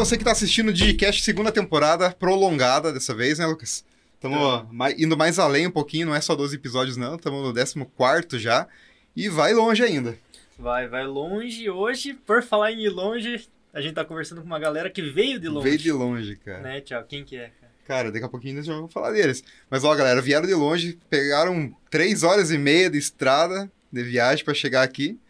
Você que tá assistindo o Digicast segunda temporada, prolongada dessa vez, né, Lucas? Estamos indo mais além um pouquinho, não é só 12 episódios, não, estamos no 14 já. E vai longe ainda. Vai, vai longe. Hoje, por falar em ir longe, a gente tá conversando com uma galera que veio de longe. Veio de longe, cara. Né, tchau? Quem que é, cara? Cara, daqui a pouquinho nós já vamos falar deles. Mas ó, galera, vieram de longe, pegaram três horas e meia de estrada de viagem para chegar aqui.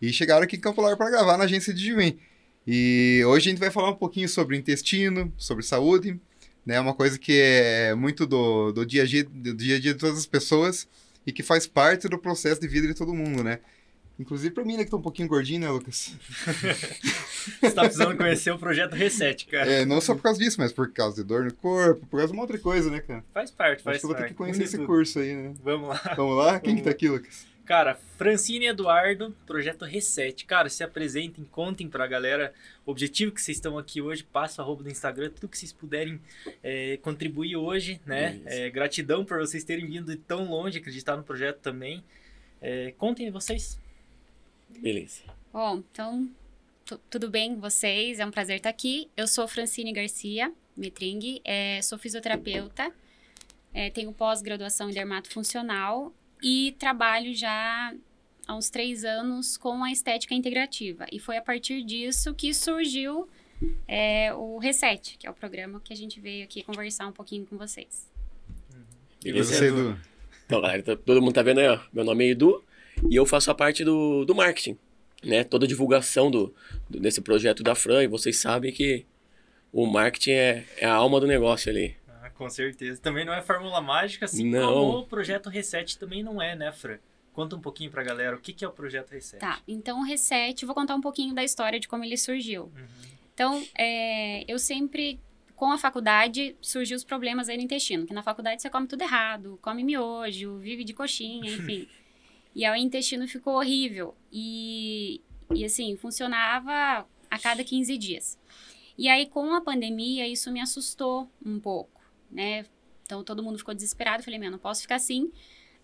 E chegaram aqui em Campo Largo para gravar na agência de Juim. E hoje a gente vai falar um pouquinho sobre intestino, sobre saúde, né? Uma coisa que é muito do, do, dia, a dia, do dia a dia de todas as pessoas e que faz parte do processo de vida de todo mundo, né? Inclusive pra mim, né, que tá um pouquinho gordinho, né, Lucas? Você tá precisando conhecer o projeto Reset, cara. É, não só por causa disso, mas por causa de dor no corpo, por causa de uma outra coisa, né, cara? Faz parte, faz Acho que eu vou ter que conhecer esse tudo. curso aí, né? Vamos lá. Vamos lá? Quem que tá aqui, Lucas? Cara, Francine e Eduardo, projeto Reset. Cara, se apresentem, contem pra galera o objetivo que vocês estão aqui hoje. Passa o arroba do Instagram, tudo que vocês puderem é, contribuir hoje, né? É, gratidão por vocês terem vindo de tão longe, acreditar no projeto também. É, contem vocês. Beleza. Bom, então, tu- tudo bem com vocês? É um prazer estar aqui. Eu sou Francine Garcia Metring, é, sou fisioterapeuta, é, tenho pós-graduação em dermato funcional e trabalho já há uns três anos com a estética integrativa. E foi a partir disso que surgiu é, o Reset, que é o programa que a gente veio aqui conversar um pouquinho com vocês. E você, Edu? Então, galera, tá- todo mundo tá vendo aí, ó. Meu nome é Edu e eu faço a parte do, do marketing, né? Toda a divulgação do, do- desse projeto da Fran e vocês sabem que o marketing é, é a alma do negócio ali. Com certeza. Também não é fórmula mágica, assim Não. como o projeto Reset também não é, né, Fran? Conta um pouquinho pra galera o que, que é o projeto Reset. Tá, então o Reset, vou contar um pouquinho da história de como ele surgiu. Uhum. Então, é, eu sempre, com a faculdade, surgiu os problemas aí no intestino. Que na faculdade você come tudo errado, come miojo, vive de coxinha, enfim. e aí o intestino ficou horrível. E, e assim, funcionava a cada 15 dias. E aí, com a pandemia, isso me assustou um pouco, né? Então, todo mundo ficou desesperado. Falei, meu, não posso ficar assim.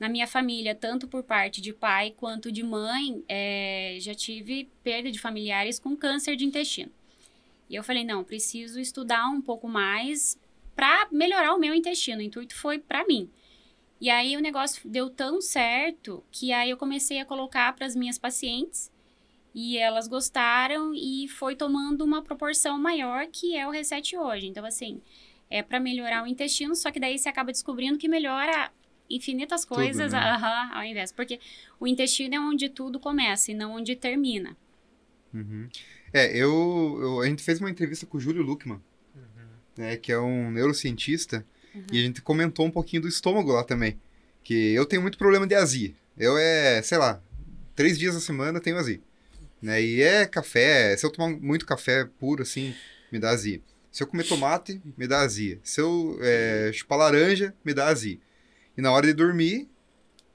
Na minha família, tanto por parte de pai quanto de mãe, é, já tive perda de familiares com câncer de intestino. E eu falei, não, preciso estudar um pouco mais para melhorar o meu intestino. O intuito foi para mim. E aí o negócio deu tão certo que aí eu comecei a colocar para as minhas pacientes e elas gostaram e foi tomando uma proporção maior que é o Reset hoje. Então assim, é para melhorar o intestino, só que daí você acaba descobrindo que melhora infinitas Tudo, coisas né? aham, ao invés, porque o intestino é onde tudo começa e não onde termina. Uhum. É, eu, eu- A gente fez uma entrevista com o Júlio Luckman, Uhum. né, que é um neurocientista, e a gente comentou um pouquinho do estômago lá também. Que eu tenho muito problema de azia. Eu é, sei lá, três dias na semana tenho azia. Né? E é café, se eu tomar muito café puro assim, me dá azia. Se eu comer tomate, me dá azia. Se eu é, chupar laranja, me dá azia. E na hora de dormir,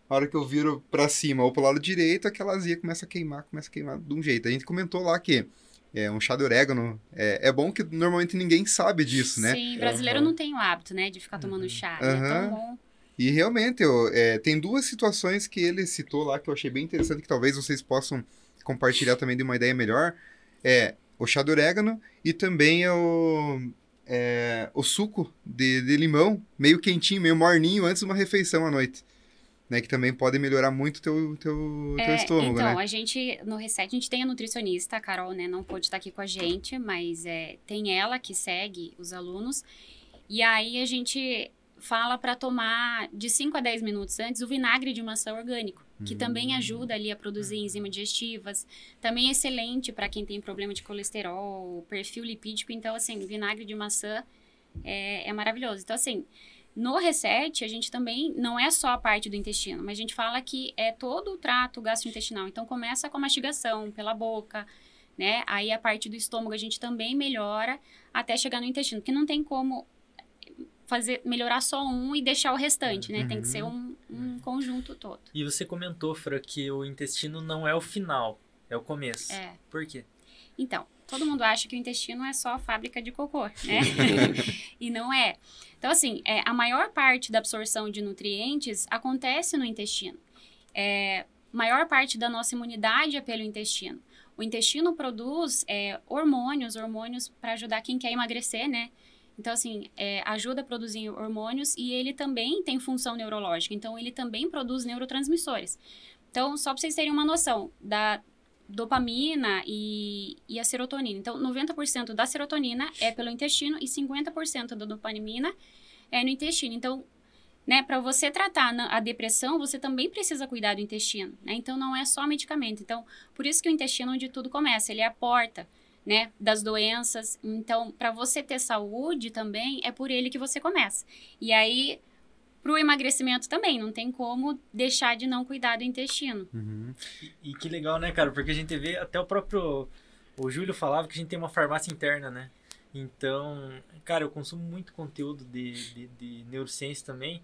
a hora que eu viro pra cima ou pro lado direito, aquela azia começa a queimar, começa a queimar de um jeito. A gente comentou lá que é, um chá de orégano é, é bom que normalmente ninguém sabe disso, né? Sim, brasileiro Aham. não tem o hábito, né, de ficar tomando chá. né? Aham. É tão bom. E realmente, eu, é, tem duas situações que ele citou lá que eu achei bem interessante, que talvez vocês possam compartilhar também de uma ideia melhor. É o chá de orégano e também é o, é, o suco de, de limão, meio quentinho, meio morninho, antes de uma refeição à noite. Né, que também pode melhorar muito o teu, teu, teu É, estômago, então, né? a gente, no Reset, a gente tem a nutricionista, a Carol, né, não pôde estar aqui com a gente, mas é, tem ela que segue os alunos. E aí a gente fala para tomar de 5 a 10 minutos antes o vinagre de maçã orgânico, que Hum. também ajuda ali a produzir enzimas digestivas. Também é excelente para quem tem problema de colesterol, perfil lipídico. Então, assim, vinagre de maçã é, é maravilhoso. Então, assim, no Reset, a gente também não é só a parte do intestino, mas a gente fala que é todo o trato gastrointestinal. Então, começa com a mastigação pela boca, né? Aí a parte do estômago a gente também melhora até chegar no intestino, porque não tem como fazer melhorar só um e deixar o restante, né? Tem que ser um, um conjunto todo. E você comentou, Fra, que o intestino não é o final, é o começo. É. Por quê? Então, todo mundo acha que o intestino é só a fábrica de cocô, né? e não é. Então, assim, é, a maior parte da absorção de nutrientes acontece no intestino. É, maior parte da nossa imunidade é pelo intestino. o intestino produz é, hormônios, hormônios para ajudar quem quer emagrecer, né? Então, assim, é, ajuda a produzir hormônios e ele também tem função neurológica. Então, ele também produz neurotransmissores. Então, só para vocês terem uma noção da dopamina e, e a serotonina. Então, 90% da serotonina é pelo intestino e 50% da dopamina é no intestino. Então, né, para você tratar a depressão, você também precisa cuidar do intestino, né? Então não é só medicamento. Então, por isso que o intestino é onde tudo começa, ele é a porta, né, das doenças. Então, para você ter saúde também é por ele que você começa. E aí para o emagrecimento também, não tem como deixar de não cuidar do intestino. Uhum. E, e que legal, né, cara? Porque a gente vê até o próprio o Júlio falava que a gente tem uma farmácia interna, né? Então, cara, eu consumo muito conteúdo de, de, de neurociência também.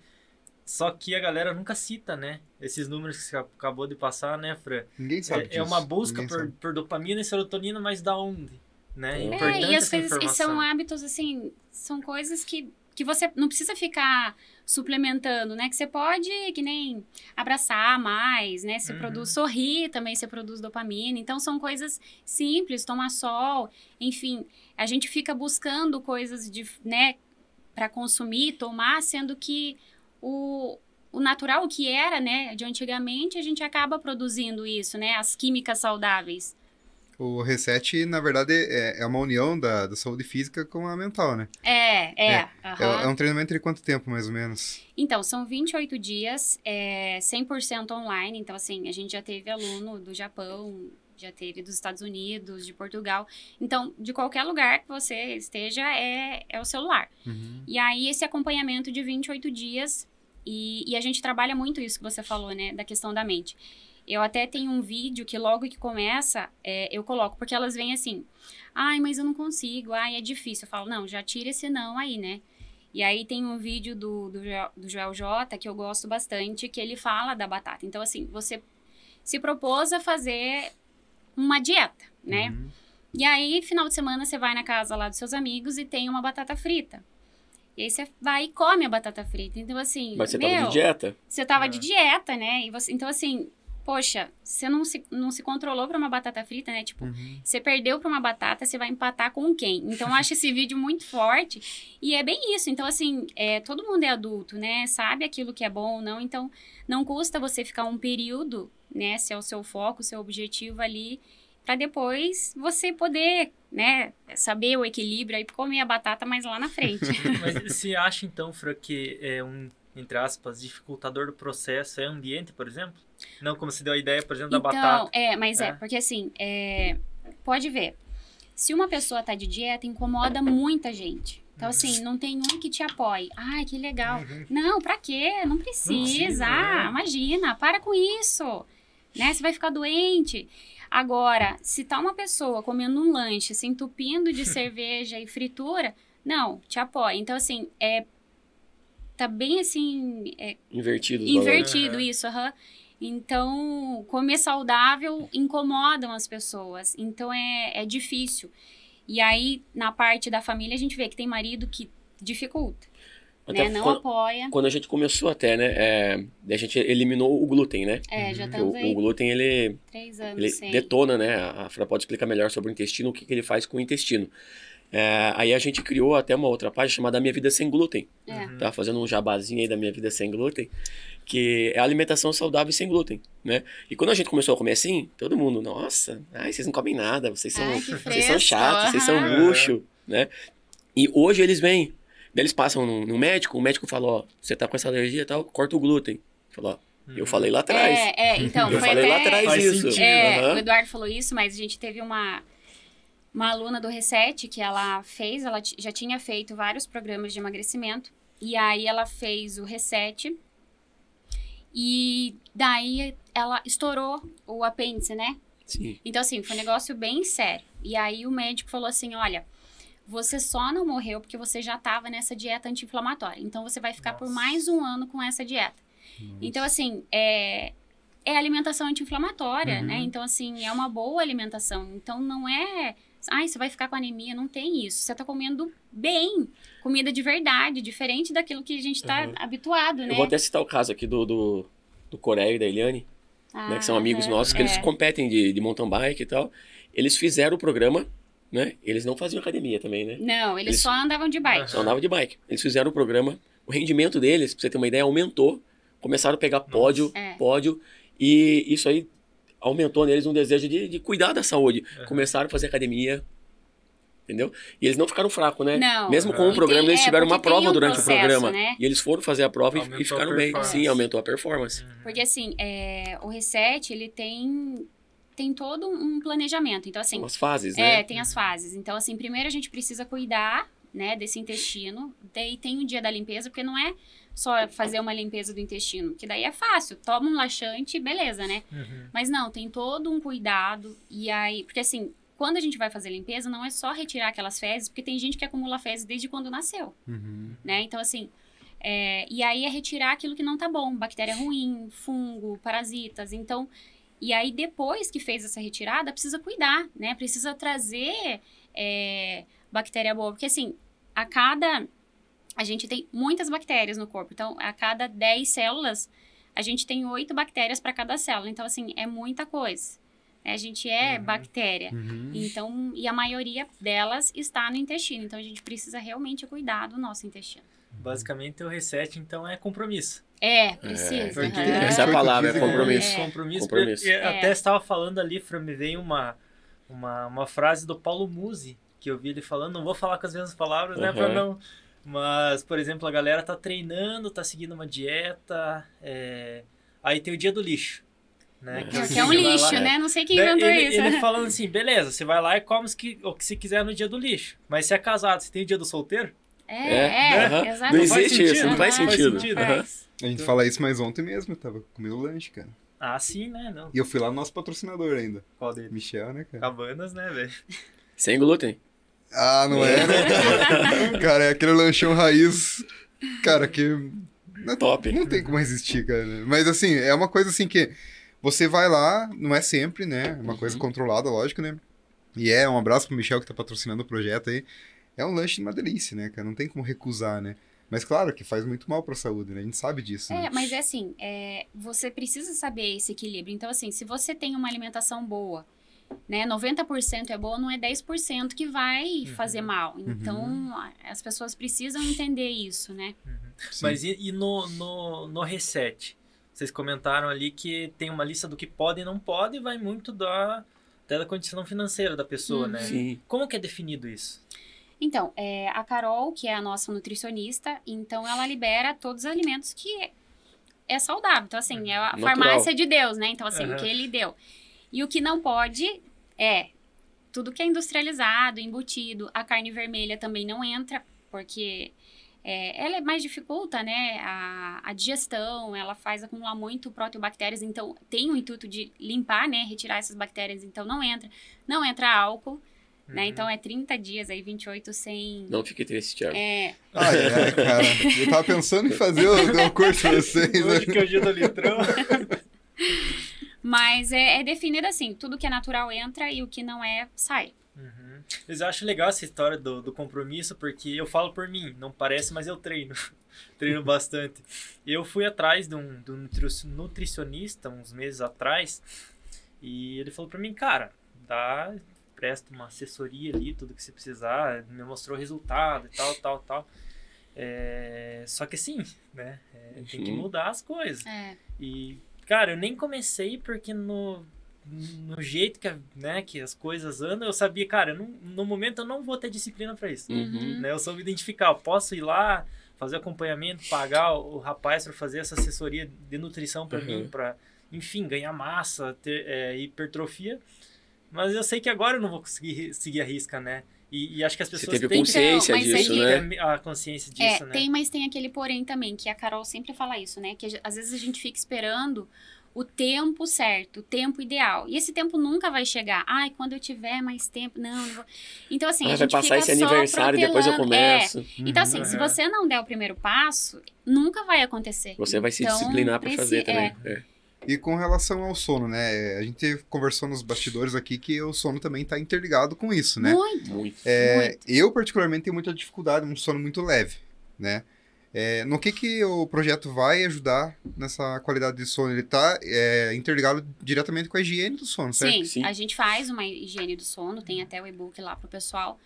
Só que a galera nunca cita, né? Esses números que você acabou de passar, né, Fran? Ninguém sabe. É, disso. é uma busca por, por, dopamina e serotonina, mas da onde? Né? É, Importante e, as coisas, e são hábitos, assim, são coisas que, que você não precisa ficar suplementando, né? Que você pode, que nem abraçar mais, né? Você uhum. produz sorrir também, você produz dopamina. Então, são coisas simples, tomar sol, enfim. A gente fica buscando coisas de, né, para consumir, tomar, sendo que o, o natural, o que era, né, de antigamente, a gente acaba produzindo isso, né, as químicas saudáveis. O Reset, na verdade, é, é uma união da, da saúde física com a mental, né? É, é. É, uhum. é, é um treinamento de quanto tempo, mais ou menos? Então, são 28 dias, é 100% online. Então, assim, a gente já teve aluno do Japão, já teve dos Estados Unidos, de Portugal. Então, de qualquer lugar que você esteja, é, é o celular. Uhum. E aí, esse acompanhamento de 28 dias, e, e a gente trabalha muito isso que você falou, né, da questão da mente. Eu até tenho um vídeo que logo que começa, é, eu coloco, porque elas vêm assim, ai, mas eu não consigo, ai, é difícil. Eu falo, não, já tira esse não aí, né? E aí tem um vídeo do, do, do Joel J, que eu gosto bastante, que ele fala da batata. Então, assim, você se propôs a fazer uma dieta, né? Uhum. E aí, final de semana, você vai na casa lá dos seus amigos e tem uma batata frita. E aí você vai e come a batata frita. Então, assim. Mas você meu, tava de dieta? Você tava é. de dieta, né? E você, então, assim, poxa, você não se, não se controlou para uma batata frita, né? Tipo, uhum. você perdeu para uma batata, você vai empatar com quem? Então, eu acho esse vídeo muito forte. E é bem isso. Então, assim, é, todo mundo é adulto, né? Sabe aquilo que é bom ou não. Então, não custa você ficar um período, né? Se é o seu foco, o seu objetivo ali para depois você poder, né, saber o equilíbrio e comer a batata mais lá na frente. Mas você acha então, Fran, que é um, entre aspas, dificultador do processo é ambiente, por exemplo? Não como se deu a ideia, por exemplo, da então, batata. É, mas é, é porque assim, é, pode ver. Se uma pessoa tá de dieta, incomoda muita gente. Então, uhum. assim, não tem um que te apoie. Ai, que legal. Uhum. Não, pra quê? Não precisa. Não precisa é. Imagina, para com isso. Né? Você vai ficar doente. Agora, se tá uma pessoa comendo um lanche, se entupindo de cerveja e fritura, não, te apoia. Então, assim, é. Tá bem assim. É, invertido. Invertido valores. isso, aham. Uhum. Então, comer saudável incomodam as pessoas. Então, é, é difícil. E aí, na parte da família, a gente vê que tem marido que dificulta. Até né? Não quando, apoia. Quando a gente começou até, né? É, a gente eliminou o glúten, né? É, já estamos o, o glúten, ele... Três anos Ele sem. detona, né? A Fra pode explicar melhor sobre o intestino, o que, que ele faz com o intestino. É, aí a gente criou até uma outra página chamada Minha Vida Sem Glúten. É. Tá fazendo um jabazinho aí da Minha Vida Sem Glúten, que é alimentação saudável sem glúten, né? E quando a gente começou a comer assim, todo mundo, nossa, ai, vocês não comem nada, vocês são, ai, vocês são chatos, uhum. vocês são luxo, né? E hoje eles vêm, Daí eles passam no, no, médico, o médico fala, ó, você tá com essa alergia e tal, corta o glúten. Falou, ó, eu uhum. falei lá atrás. É, é então, eu foi falei até... lá atrás Faz isso. É, uhum. o Eduardo falou isso, mas a gente teve uma, uma aluna do Reset que ela fez, ela já tinha feito vários programas de emagrecimento, e aí ela fez o Reset, e daí ela estourou o apêndice, né? Sim. Então, assim, foi um negócio bem sério. E aí o médico falou assim, olha você só não morreu porque você já estava nessa dieta anti-inflamatória. Então, você vai ficar Nossa. por mais um ano com essa dieta. Nossa. Então, assim, é, é alimentação anti-inflamatória, né? uhum. né? Então, assim, é uma boa alimentação. Então, não é... Ai, você vai ficar com anemia. Não tem isso. Você está comendo bem. Comida de verdade, diferente daquilo que a gente está uhum. habituado, né? Eu vou até citar o caso aqui do, do, do Coreia e da Eliane. né, que são amigos Ah, nossos, que eles é. competem de, de mountain bike e tal. Eles fizeram o programa, né? Eles não faziam academia também, né? Não, eles, Eles- só andavam de bike. Só andavam de bike. Eles fizeram o programa, o rendimento deles, pra você ter uma ideia, aumentou. Começaram a pegar pódio, É. pódio, e isso aí aumentou neles um desejo de, de cuidar da saúde. Uhum. Começaram a fazer academia, entendeu? E eles não ficaram fracos, né? Não. Mesmo com o programa, tem- eles é, tiveram uma porque tem prova um durante processo, o programa. né? E eles foram fazer a prova e- Aumentou e ficaram bem. Sim, aumentou a performance. Porque assim, é, o reset, ele tem, tem todo um planejamento. Então, assim, Umas fases, é, né? tem as fases. Então, assim, primeiro a gente precisa cuidar, né, desse intestino. Daí tem o dia da limpeza, porque não é só fazer uma limpeza do intestino, que daí é fácil. Toma um laxante, beleza, né? Uhum. Mas não, tem todo um cuidado. E aí, porque assim, quando a gente vai fazer limpeza, não é só retirar aquelas fezes, porque tem gente que acumula fezes desde quando nasceu, Uhum. né? Então, assim, é, e aí é retirar aquilo que não tá bom, bactéria ruim, fungo, parasitas. Então, e aí depois que fez essa retirada, precisa cuidar, né? Precisa trazer é, bactéria boa, porque assim, a cada. A gente tem muitas bactérias no corpo, então a cada 10 células, a gente tem 8 bactérias para cada célula. Então, assim, é muita coisa. né? A gente é Uhum. bactéria. Uhum. Então, e a maioria delas está no intestino. Então, a gente precisa realmente cuidar do nosso intestino. Basicamente, o reset, então, é compromisso. É, precisa. É, porque aham. essa é a palavra, é compromisso. É. Compromisso. Compromisso. E- e É. Até estava falando ali, Fran, me veio uma, uma, uma frase do Paulo Musi, que eu vi ele falando, não vou falar com as mesmas palavras, né, pra Aham. não... Mas, por exemplo, a galera tá treinando, tá seguindo uma dieta, é, aí tem o dia do lixo, né? É. você Que é um vai lá- lixo, né? Não sei quem Né, inventou ele, isso. ele falando assim, beleza, você vai lá e come o que, o que você quiser no dia do lixo. Mas se é casado, você tem o dia do solteiro? É, É, é, aham. exatamente. Não existe isso, não faz sentido. não sentido. faz. A gente fala isso, mas ontem mesmo eu tava comendo lanche, cara. Ah, sim, né? Não. E eu fui lá no nosso patrocinador ainda. Qual dele? Michel, né, cara? Cabanas, né, velho? Sem glúten. Ah, não é, né? cara, é aquele lanchão raiz, cara, que... não- Top. Não tem como resistir, cara. Mas assim, é uma coisa assim que você vai lá, não é sempre, né? É uma coisa Uhum. controlada, lógico, né? E é um abraço pro Michel que tá patrocinando o projeto aí. É um lanche de uma delícia, né, cara? Não tem como recusar, né? Mas claro que faz muito mal pra saúde, né? A gente sabe disso, né? É, mas é assim, é, você precisa saber esse equilíbrio. Então, assim, se você tem uma alimentação boa, né, 90% é boa, não é 10% que vai Uhum. fazer mal. Então, a- as pessoas precisam entender isso, né? Sim. Mas e, e no, no, no reset? Vocês comentaram ali que tem uma lista do que pode e não pode e vai muito da, até da condição financeira da pessoa, Uhum. né? Sim. Como que é definido isso? Então, é, a Carol, que é a nossa nutricionista, então ela libera todos os alimentos que é saudável. Então, assim, é a Natural. farmácia de Deus, né? Então, assim, o que ele deu. E o que não pode é tudo que é industrializado, embutido. A carne vermelha também não entra, porque é, ela é mais dificulta, né? A, a digestão, ela faz acumular muito proteobactérias, então tem o intuito de limpar, né? Retirar essas bactérias, então não entra. Não entra álcool, né? Uhum. Então é 30 dias aí, 28 sem. Não fique triste, Thiago. É, Ai, ai, cara. Eu tava pensando em fazer o, o curso pra vocês, né? Hoje que é o dia do litrão. mas é, é definido assim: tudo que é natural entra e o que não é, sai. Uhum. Mas eu acho legal essa história do, do compromisso, porque eu falo por mim, não parece, mas eu treino. treino bastante. Eu fui atrás de um, de um nutri- nutricionista uns meses atrás, e ele falou pra mim, cara, dá, presta uma assessoria ali, tudo que você precisar, me mostrou o resultado e tal, tal, tal. É, só que assim, né, é, tem que mudar as coisas. É. E, cara, eu nem comecei porque no, no jeito que, a- né, que as coisas andam, eu sabia, cara, não- no momento eu não vou ter disciplina pra isso. Uhum. Né? Eu soube identificar, eu posso ir lá, fazer acompanhamento, pagar o, o rapaz para fazer essa assessoria de nutrição para Uhum. mim, para, enfim, ganhar massa, ter é, hipertrofia. Mas eu sei que agora eu não vou conseguir seguir a risca, né? E, e acho que as Você pessoas teve têm que consciência Então, mas disso, né? ter a consciência disso, É, né? tem, mas tem aquele porém também, que a Carol sempre fala isso, né? Que às vezes a gente fica esperando o tempo certo, o tempo ideal. E esse tempo nunca vai chegar. Ai, quando eu tiver mais tempo. Não, não vou. Então, assim, Ah, a vai gente passar fica esse aniversário, depois eu protelando. É. começo. Então, assim, se Uhum. você não der o primeiro passo, nunca vai acontecer. Você vai se Então, disciplinar pra fazer também. É. E com relação ao sono, né? A gente conversou nos bastidores aqui que o sono também tá interligado com isso, né? Muito. Muito. É, muito. eu, particularmente, tenho muita dificuldade num sono muito leve, né? É, no que, que o projeto vai ajudar nessa qualidade de sono? Ele está é, interligado diretamente com a higiene do sono, certo? Sim, Sim. a gente faz uma higiene do sono, tem até o e-book lá pro pessoal.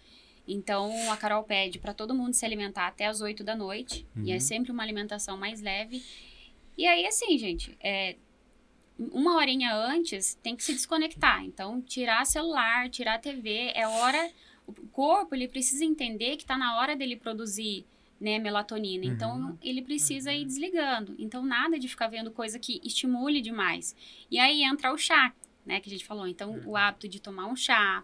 Então, a Carol pede para todo mundo se alimentar até as 8 da noite. E é Uhum. sempre uma alimentação mais leve. E aí, assim, gente, é, uma horinha antes tem que se desconectar. Então, tirar celular, tirar TV, é hora. O corpo ele precisa entender que está na hora dele produzir né, melatonina. Então, ele precisa ir desligando. Então, nada de ficar vendo coisa que estimule demais. E aí entra o chá, né, que a gente falou. Então, o hábito de tomar um chá,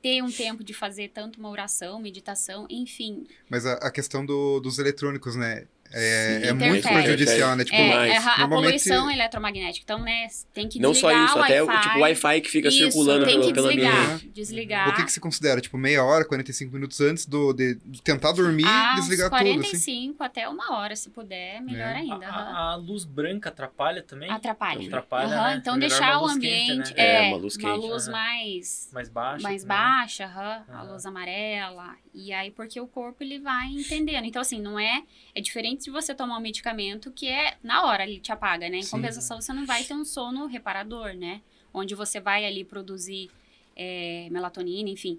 ter um tempo de fazer tanto uma oração, meditação, enfim. Mas a, a questão do- dos eletrônicos, né? É, Sim, é muito prejudicial, né? Tipo, é, mais. é a- a normalmente- poluição eletromagnética. Então, né, tem que Não só desligar isso, o até o Wi-Fi. tipo Wi-Fi que fica Isso, circulando tem pelo, que pelo desligar. ambiente. Desligar. o que, que se considera? Tipo, meia hora, 45 minutos antes do, de, de tentar dormir Ah, e uns desligar tudo, assim. 45 até uma hora, se puder, melhor É. ainda. aham. A, a luz branca atrapalha também? Atrapalha. Atrapalha, Aham, né? Então, deixar uma o luz quente, ambiente. né? É, É, uma luz quente. luz Aham. mais Mais baixa. mais também. baixa, a luz amarela. E aí, porque o corpo ele vai entendendo. Então, assim, não é. É diferente de você tomar um medicamento que é na hora ele te apaga, né? Em Sim. compensação, você não vai ter um sono reparador, né? Onde você vai ali produzir é, melatonina, enfim.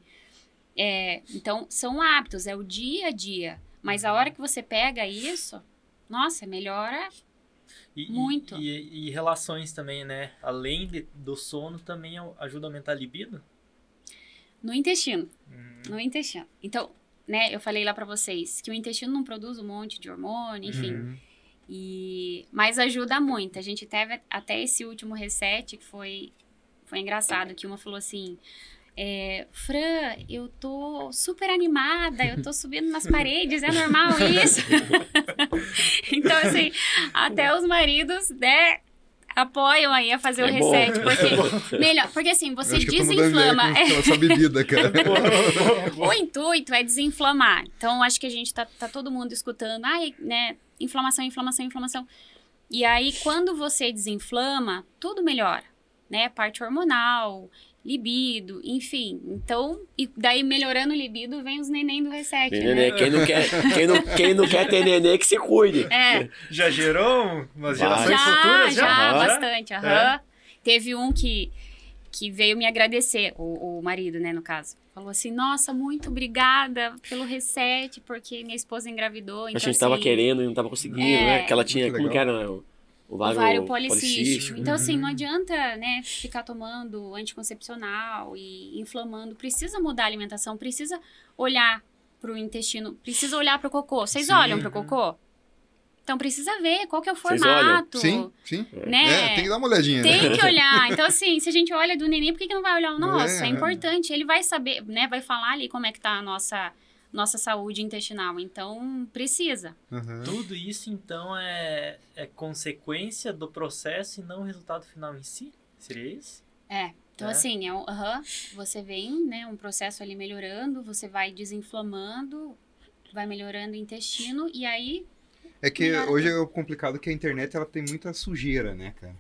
É, então, são hábitos, é o dia a dia. Mas a hora que você pega isso, nossa, melhora. E, e- Muito. E, e relações também, né? Além de- do sono, também ajuda a aumentar a libido? No intestino. Hum, No intestino. Então, né, eu falei lá pra vocês que o intestino não produz um monte de hormônio, enfim. Uhum. E mas ajuda muito. A gente teve até esse último reset que foi foi engraçado que uma falou assim: é, Fran, eu tô super animada, eu tô subindo nas paredes, é normal isso? então, assim, até os maridos, né, apoiam aí a fazer o É bom. reset. Porque, melhor, porque assim, você desinflama. essa bebida, cara. O intuito é desinflamar. Então, acho que a gente tá, tá todo mundo escutando, ai, né, inflamação, inflamação, inflamação. E aí, quando você desinflama, tudo melhora, né? Parte hormonal, libido, enfim. Então, e daí melhorando o libido, vem os neném do reset, né? neném. Quem não quer, quem não, quem não quer ter neném, que se cuide. É, Já gerou umas gerações já, futuras? já, Aham. bastante, aham. Teve um que, que veio me agradecer, o, o marido, né, no caso. Falou assim, nossa, muito obrigada pelo reset, porque minha esposa engravidou. a Então, gente tava assim, querendo e não tava conseguindo, É. né? Que ela tinha, como que era? O, o ovário, ovário, policístico. policístico. Então, assim, Uhum. não adianta, né, ficar tomando anticoncepcional e inflamando. Precisa mudar a alimentação, precisa olhar pro intestino, precisa olhar pro cocô. Vocês Sim. olham pro cocô? Então, precisa ver qual que é o formato. Sim, sim. Né? É, tem que dar uma olhadinha, né? Tem que olhar. Então, assim, se a gente olha do neném, por que, que não vai olhar o nosso? É, É. importante. Ele vai saber, né? Vai falar ali como é que tá a nossa, nossa saúde intestinal. Então, precisa. Aham. Tudo isso, então, é, é consequência do processo e não o resultado final em si? Seria isso? É. Então, É. assim, é um, aham, você vem, né? Um processo ali melhorando, você vai desinflamando, vai melhorando o intestino e aí. É que hoje é o complicado que a internet ela tem muita sujeira, né, cara?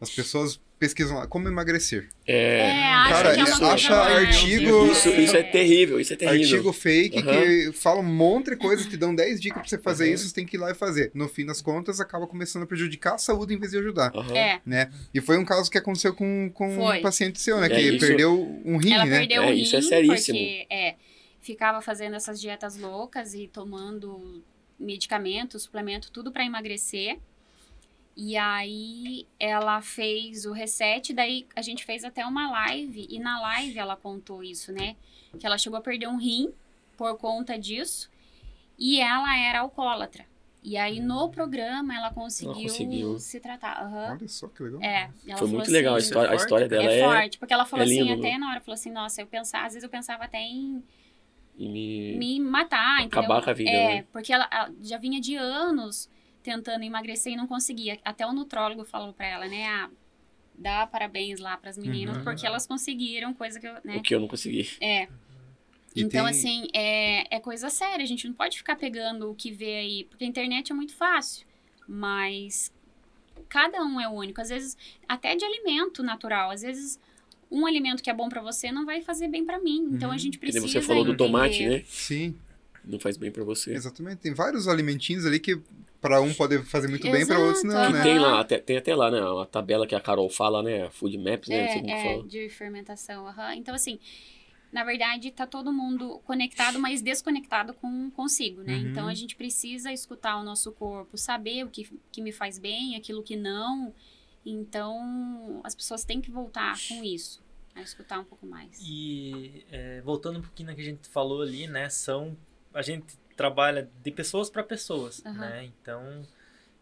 As pessoas pesquisam lá, como emagrecer. É. É, acha Cara, que é isso- acha artigo- Isso, isso é terrível, isso é terrível. Artigo fake Aham. que fala um monte de coisa, te dão 10 dicas pra você fazer Aham. isso, você tem que ir lá e fazer. No fim das contas, acaba começando a prejudicar a saúde em vez de ajudar. Aham. É. Né? E foi um caso que aconteceu com, com Foi. um paciente seu, né? É, que isso- perdeu um rim, Ela né? perdeu É, o isso é rim seríssimo. porque é, ficava fazendo essas dietas loucas e tomando medicamento, suplemento, tudo para emagrecer. E aí ela fez o reset, daí a gente fez até uma live e na live ela contou isso, né? Que ela chegou a perder um rim por conta disso e ela era alcoólatra. E aí no programa ela conseguiu, conseguiu. se tratar. Aham. Olha só que legal. É, ela Foi muito legal a assim, história, a história dela é, é, forte, porque ela falou é assim, lindo, até né? na hora, falou assim, nossa, eu pensava, às vezes eu pensava até em e me- me matar, entendeu? Acabar com a vida, É, né? porque ela, ela já vinha de anos tentando emagrecer e não conseguia. Até o nutrólogo falou pra ela, né, ah, dá parabéns lá pras meninas, Uhum. porque elas conseguiram, coisa que eu, né, o que eu não consegui. é. E então, tem- assim, é, é coisa séria. A gente não pode ficar pegando o que vê aí, porque a internet é muito fácil. Mas cada um é único. Às vezes, até de alimento natural. Às vezes, um alimento que é bom pra você não vai fazer bem pra mim. Então, a Uhum. gente Que nem precisa você falou do tomate, entender. né? Sim. não faz bem pra você. Exatamente. Tem vários alimentinhos ali que pra um pode fazer muito bem, pra outros não, Exato, né? Tem lá, até, tem até lá, né? Uma tabela que a Carol fala, né? Food Maps, né? É, é, de fermentação. aham. Então, assim, na verdade, tá todo mundo conectado, mas desconectado com consigo, né? Uhum. Então, a gente precisa escutar o nosso corpo, saber o que, que me faz bem, aquilo que não. Então, as pessoas têm que voltar com isso, a escutar um pouco mais. E é, voltando um pouquinho no que a gente falou ali, né? São. A gente trabalha de pessoas para pessoas, Aham. né? Então,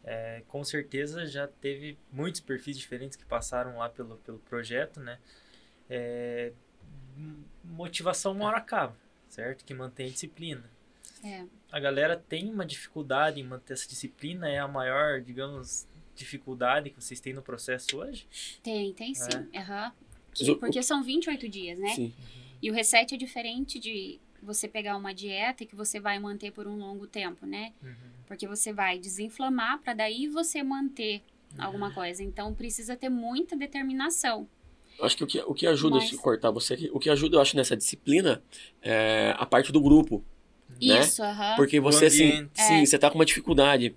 é, com certeza já teve muitos perfis diferentes que passaram lá pelo, pelo projeto, né? É, motivação uma hora acaba, certo? Que mantém a disciplina. É. A galera tem uma dificuldade em manter essa disciplina, é a maior, digamos, dificuldade que vocês têm no processo hoje? Tem, tem sim. aham. Mas Que- Porque são 28 dias, né? Sim. E o reset é diferente de você pegar uma dieta que você vai manter por um longo tempo, né? Uhum. Porque você vai desinflamar para daí você manter alguma coisa. Então precisa ter muita determinação. Acho que o que, o que ajuda, Mas- se cortar você aqui, o que ajuda, eu acho, nessa disciplina é a parte do grupo. Né? Isso, aham. Porque você, assim, ambiente. sim, É. você tá com uma dificuldade.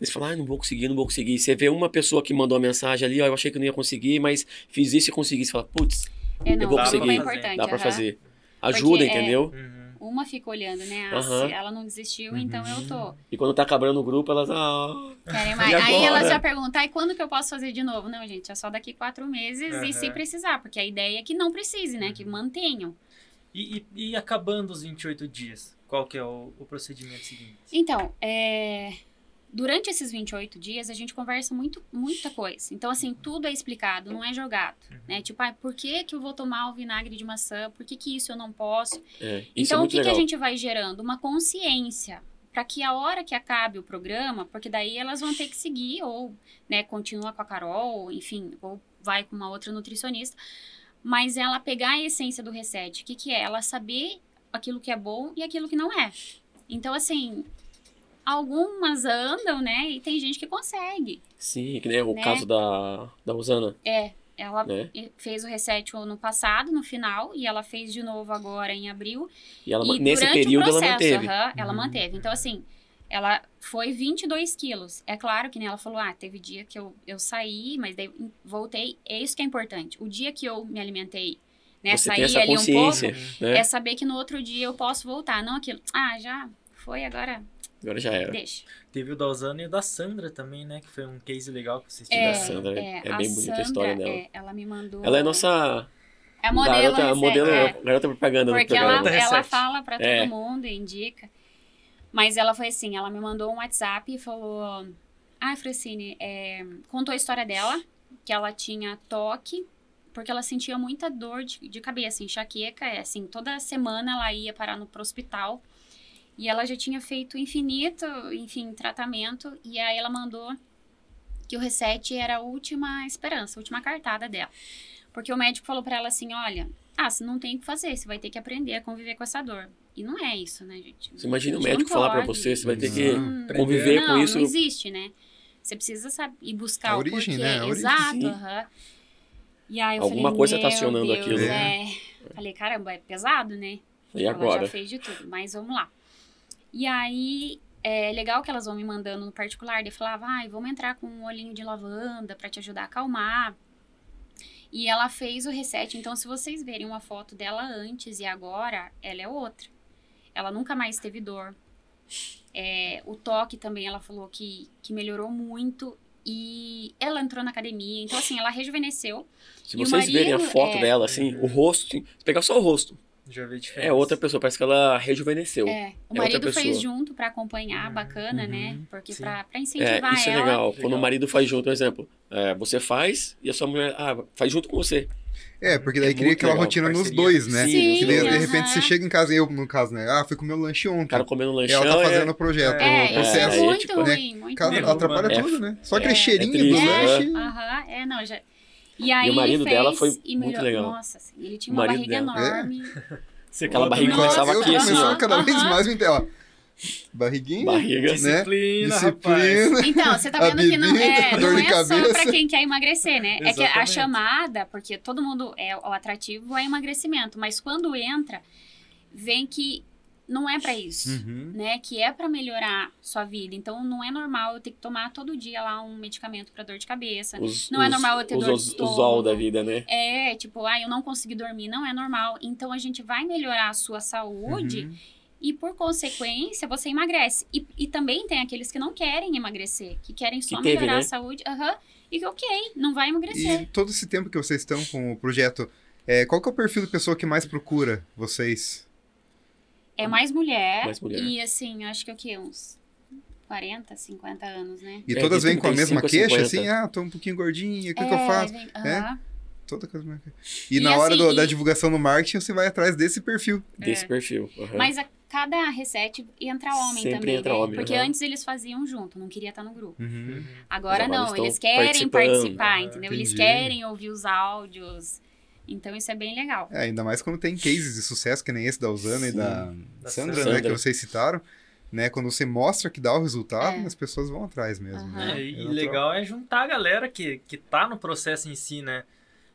Você fala, ah, não vou conseguir, não vou conseguir. Você vê uma pessoa que mandou uma mensagem ali, ó, eu achei que eu não ia conseguir, mas fiz isso e consegui. Você fala, putz, É, eu vou conseguir. é importante. dá pra aham. fazer. Ajuda, é- entendeu? Uhum. Uma fica olhando, né? Ah, se ela não desistiu, então eu tô. E quando tá acabando o grupo, elas, ah, Querem mais. Aí agora? ela já pergunta, e quando que eu posso fazer de novo? Não, gente, é só daqui quatro meses e se precisar, porque a ideia é que não precise, né? Que mantenham. E, e, e acabando os 28 dias, qual que é o, o procedimento seguinte? Então, é, durante esses 28 dias, a gente conversa muito, muita coisa. Então, assim, tudo é explicado, não é jogado, né? Tipo, ah, por que que eu vou tomar o vinagre de maçã? Por que que isso eu não posso? é, isso então, é o que, que legal. a gente vai gerando? Uma consciência para que a hora que acabe o programa, porque daí elas vão ter que seguir ou, né, continua com a Carol, enfim, ou vai com uma outra nutricionista, mas ela pegar a essência do reset, o que que é? Ela saber aquilo que é bom e aquilo que não é. Então, assim, algumas andam, né, e tem gente que consegue. Sim, que nem o né? caso da, da Usana, É, ela né? fez o reset ano passado, no final, e ela fez de novo agora em abril. E ela, E nesse período ela processo, manteve. aham, ela Uhum. manteve. Então, assim, ela foi 22 quilos. É claro que nem ela falou, ah, teve dia que eu, eu saí, mas daí voltei. É isso que é importante. O dia que eu me alimentei, né, Você essa ali um pouco, né? é saber que no outro dia eu posso voltar. Não aquilo, ah, já foi, agora Agora já era. deixa. Teve o da Osana e o da Sandra também, né? Que foi um case legal que vocês É, tiveram. a Sandra é- é a bem bonita a história Sandra, dela. é, ela me mandou... Ela é nossa É a modelo, garota, recebe, modelo, é. garota propaganda Porque ela, ela fala pra todo É. mundo, indica. Mas ela foi assim, ela me mandou um WhatsApp e falou... Ah, Francine, é, contou a história dela, que ela tinha toque, porque ela sentia muita dor de, de cabeça, enxaqueca, é assim, toda semana ela ia parar no pro hospital. E ela já tinha feito infinito, enfim, tratamento, e aí ela mandou que o reset era a última esperança, a última cartada dela. Porque o médico falou pra ela assim, olha, ah, você não tem o que fazer, você vai ter que aprender a conviver com essa dor. E não é isso, né, gente? Você imagina o gente médico não falar pra pode. você, você vai ter que Hum. conviver não, com isso. Não existe, né? Você precisa saber e buscar A o origem, porquê. né? A origem, Exato, sim. aham. E aí eu Alguma falei, coisa tá "Meu acionando Deus, aquilo. É. Falei, caramba, é pesado, né? E Ela agora? já fez de tudo, mas vamos lá. E aí, é legal que elas vão me mandando no particular, de falava, vai, vamos entrar com um olhinho de lavanda pra te ajudar a acalmar. E ela fez o reset, então se vocês verem uma foto dela antes e agora, ela é outra. Ela nunca mais teve dor. É, o toque também, ela falou que, que melhorou muito. E ela entrou na academia, então assim, ela rejuvenesceu. Se vocês verem a marido, foto é- dela, assim, o rosto, assim, se pegar só o rosto, Já vi a diferença. é outra pessoa, parece que ela rejuvenesceu. É, o É marido fez junto pra acompanhar, Uhum, bacana, né? uhum, Porque sim. pra, pra É, incentivar isso é ela. legal. Quando o marido faz junto, um exemplo, é, você faz e a sua mulher ah, faz junto com você. É, porque daí É cria aquela legal, rotina nos parceria. dois, né? Sim, que daí, de repente você chega em casa, eu no caso, né? Ah, fui comer o lanche ontem. O cara comendo um E lanchão. ela tá é- fazendo o projeto, É, o É, isso processo. é muito tipo, ruim, muito Cara, ruim. Atrapalha né? tudo, né? Só É, aquele cheirinho triste, do né? lanche. Aham, é, não, já. E aí o marido ele fez dela foi e muito legal. Nossa, assim, ele tinha uma marido barriga dela. enorme. Você Aquela barriga no- começava aqui, assim, ó. cada vez mais me ó. Barriguinha, Barriga. né? Disciplina, rapaz. Disciplina. Então, você tá vendo que não é, bebida, não é só cabeça. pra quem quer emagrecer, né? É que a chamada, porque todo mundo é o atrativo é emagrecimento, mas quando entra, vem que não é pra isso. Uhum. Né, que é pra melhorar sua vida. Então não é normal eu ter que tomar todo dia lá um medicamento pra dor de cabeça. Os, Não é os- normal eu ter os, dor de os, os estômago. ol da vida, né? É, tipo, ah, eu não consegui dormir, não é normal. Então a gente vai melhorar a sua saúde Uhum. e, por consequência, você emagrece. E, e também tem aqueles que não querem emagrecer, que querem só Que teve, melhorar né? a saúde. Aham. E que ok, não vai emagrecer. E todo esse tempo que vocês estão com o projeto, é, qual que é o perfil de pessoa que mais procura vocês? É mais mulher. Mais mulher. E assim, acho que o quê? Uns 40, 50 anos, né? E É, todas de vêm com a 35 mesma queixa, 50. assim, ah, tô um pouquinho gordinha, o que, é, que eu faço? vem- É? aham. Toda coisa. E, E na hora assim, do- da divulgação no marketing, você vai atrás desse perfil. Desse É. perfil. aham. Mas a cada reset entra homem Sempre também, entra né? homem, Porque antes eles faziam junto, não queria estar no grupo. Uhum. Agora agora não, eles querem participar, Ah, entendeu? Eles entendi. querem ouvir os áudios. Então isso é bem legal. É, ainda mais quando tem cases de sucesso, que nem esse da Usana e Sim. da Da Sandra, Sandra. né, que vocês citaram. Né, quando você mostra que dá o resultado, É. as pessoas vão atrás mesmo. Aham. né? É, e natural. legal é juntar a galera que, que tá no processo em si, né?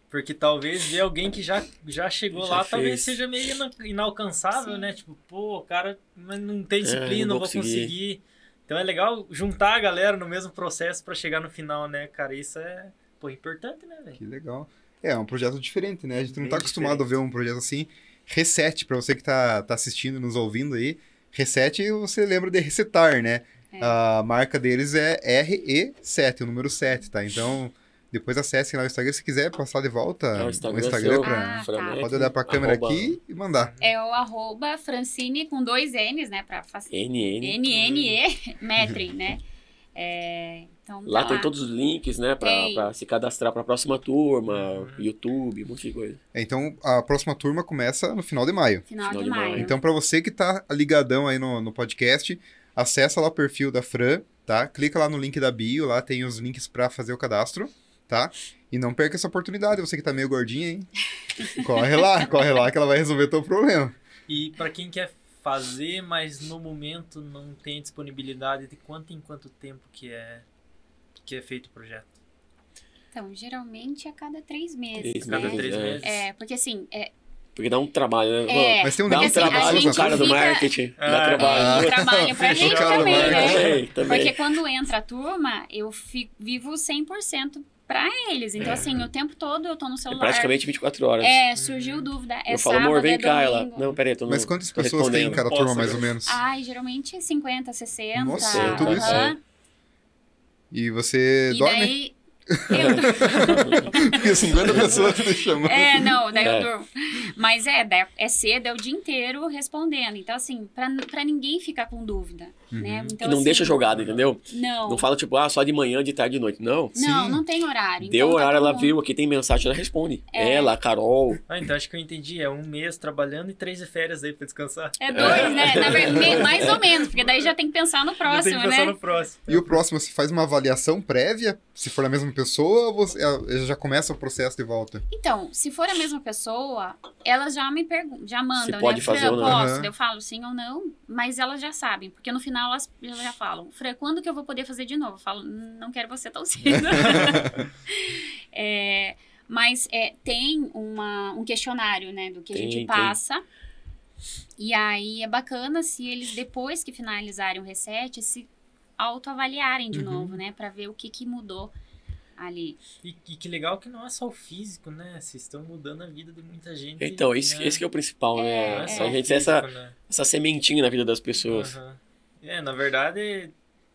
Porque talvez ver alguém que já, já chegou Já lá, fez. talvez seja meio ina- inalcançável, Sim. né? Tipo, pô, o cara mas não tem disciplina, É, não vou vou conseguir. Então é legal juntar a galera no mesmo processo pra chegar no final, né, cara? Isso é, pô, importante, né, velho? Que legal. É, é um projeto diferente, né? A gente não Bem tá acostumado a ver um projeto assim. Reset, pra você que tá, tá assistindo nos ouvindo aí. Reset, você lembra de resetar, né? É. A marca deles é RE7, o número 7, tá? Então, depois acessem lá o Instagram. Se quiser passar de volta É, o Instagram Instagram, seu, pra... Ah, Franete, Pode olhar pra câmera arroba aqui e mandar. É o arroba Francine com dois N's, né? Pra facilitar. NN. N-N-E, Metrin, né? É, então, Lá tá tem todos os links, né? Pra se cadastrar pra próxima turma, Uhum. YouTube, um monte de coisa. É, Então, a próxima turma começa no final de maio. Final, Final de de maio. maio. Então, pra você que tá ligadão aí no, no podcast, acessa lá o perfil da Fran, tá? Clica lá no link da bio, lá tem os links pra fazer o cadastro, tá? E não perca essa oportunidade, você que tá meio gordinha, hein? corre lá, corre lá que ela vai resolver teu problema. E pra quem quer fazer, mas no momento não tem disponibilidade de quanto em quanto tempo que é que é feito o projeto. Então, geralmente a cada três meses, Três né? Cada três é. meses. É, porque assim, é, Porque dá um trabalho, né? É, Mas tem um Dá um assim, trabalho pro cara do marketing. Ah, dá trabalho. é, trabalho pra gente também, né? Também, também. Porque quando entra a turma, eu fico, vivo 100% pra eles. Então, assim, o tempo todo eu tô no É celular. praticamente 24 horas. É, surgiu dúvida. É eu falo, amor, vem é cá. Ela, não, peraí, tô no, Mas quantas pessoas tem em cada Posso turma, mais ou menos? Ai, geralmente 50, 60. Nossa, é tudo isso? E você E dorme? daí. Eu, Porque 50 pessoas te chamando. é, não, daí É. eu durmo. Mas é, é cedo, é o dia inteiro respondendo. Então, assim, pra, pra ninguém ficar com dúvida, né? Uhum. Então, E não assim, deixa jogado, entendeu? Não, Não fala tipo, ah, só de manhã, de tarde, de noite. Não. não, Sim. não tem horário. Deu Então, tá horário, todo ela mundo- viu, aqui tem mensagem, ela responde. É. Ela, a Carol. Ah, então acho que eu entendi. É um mês trabalhando e três de férias aí pra descansar. É dois, né? Na verdade, me- mais ou menos, porque daí já tem que pensar no Já tem próximo, que pensar né? no próximo. E o próximo, você faz uma avaliação prévia, se for a mesma pessoa, ou você já começa o processo de volta? Então, se for a mesma pessoa, elas já me perguntam, já mandam, pode né? fazer Fran, ou não. posso? Aham. Eu falo sim ou não, mas elas já sabem, porque no final elas já falam, Fran, quando que eu vou poder fazer de novo? Eu falo, não quero você tão cedo. É, mas é, tem uma, um questionário, né, do que a Tem, gente tem. passa. E aí é bacana se eles, depois que finalizarem o reset, se autoavaliarem de Uhum. novo, né? Pra ver o que, que mudou ali. E, e que legal que não é só o físico, né? Vocês estão mudando a vida de muita gente. Então, esse, né? esse que é o principal, né? é só A o gente físico, essa, né? essa sementinha na vida das pessoas. Aham. É, na verdade,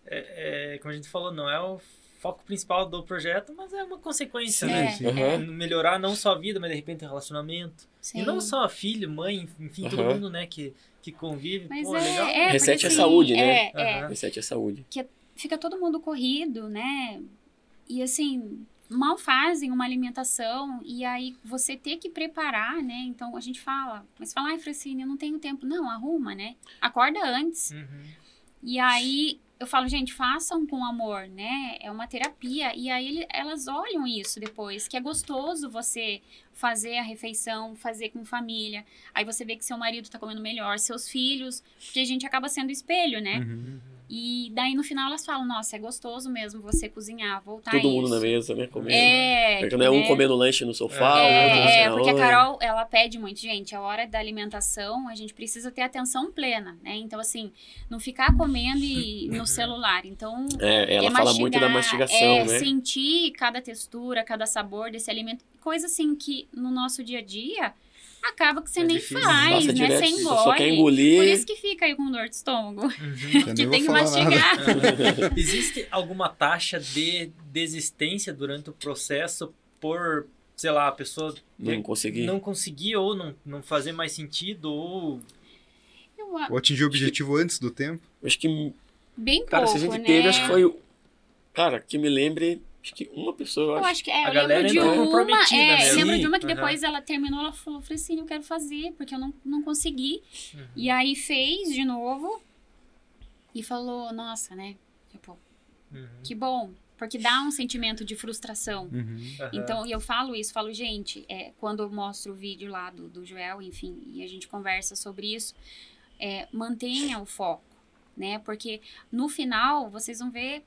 é, é, como a gente falou, não é o foco principal do projeto, mas é uma consequência, Sim, né? Aham. Melhorar não só a vida, mas de repente o relacionamento. Sim. E não só filho, mãe, enfim, todo Aham. mundo, né, que, que convive. Mas Pô, é, legal. é, porque, Reset é assim, saúde, né? É, é. É saúde. Fica todo mundo corrido, né? E assim, mal fazem uma alimentação e aí você ter que preparar, né? Então a gente fala, mas fala, ai, Francine, eu não tenho tempo. Não, arruma, né? Acorda antes. Uhum. E aí eu falo, gente, façam com amor, né? É uma terapia. E aí ele- elas olham isso depois, que é gostoso você fazer a refeição, fazer com família. Aí você vê que seu marido tá comendo melhor, seus filhos, porque a gente acaba sendo espelho, né? Uhum. E daí no final elas falam, nossa, é gostoso mesmo você cozinhar, voltar Todo mundo isso. na mesa, né? Comendo. É, Porque não é um né? comendo lanche no sofá, É, é, na porque a onde. Carol, ela pede muito, gente, a hora da alimentação, a gente precisa ter atenção plena, né? Então, assim, não ficar comendo e no celular. Então, É, ela é fala muito da mastigação, é, né? sentir cada textura, cada sabor desse alimento. Coisa assim que no nosso dia a dia acaba que você É nem difícil. faz, Passa né? direto, Você engole. só quer engolir. Por isso que fica aí com dor de estômago. Uhum. Que tem que mastigar. nada. Existe alguma taxa de desistência durante o processo por, sei lá, a pessoa Não consegui. não conseguir ou não, não fazer mais sentido ou Ou atingir o objetivo antes do tempo. Acho que, Bem cara, pouco, se a gente né? teve, acho que foi. o- Cara, que me lembre, acho que uma pessoa, eu Eu acho. que é, A eu galera lembro de uma, comprometida é, mesmo. lembro de uma que aham. depois ela terminou, ela falou, Francine, eu quero fazer, porque eu não, não consegui. Uhum. E aí fez de novo e falou, nossa, né? Tipo, Uhum. que bom, porque dá um sentimento de frustração. Uhum. Então, eu falo isso, falo, gente, é, quando eu mostro o vídeo lá do, do Joel, enfim, e a gente conversa sobre isso, é, mantenha o foco, né? Porque no final, vocês vão ver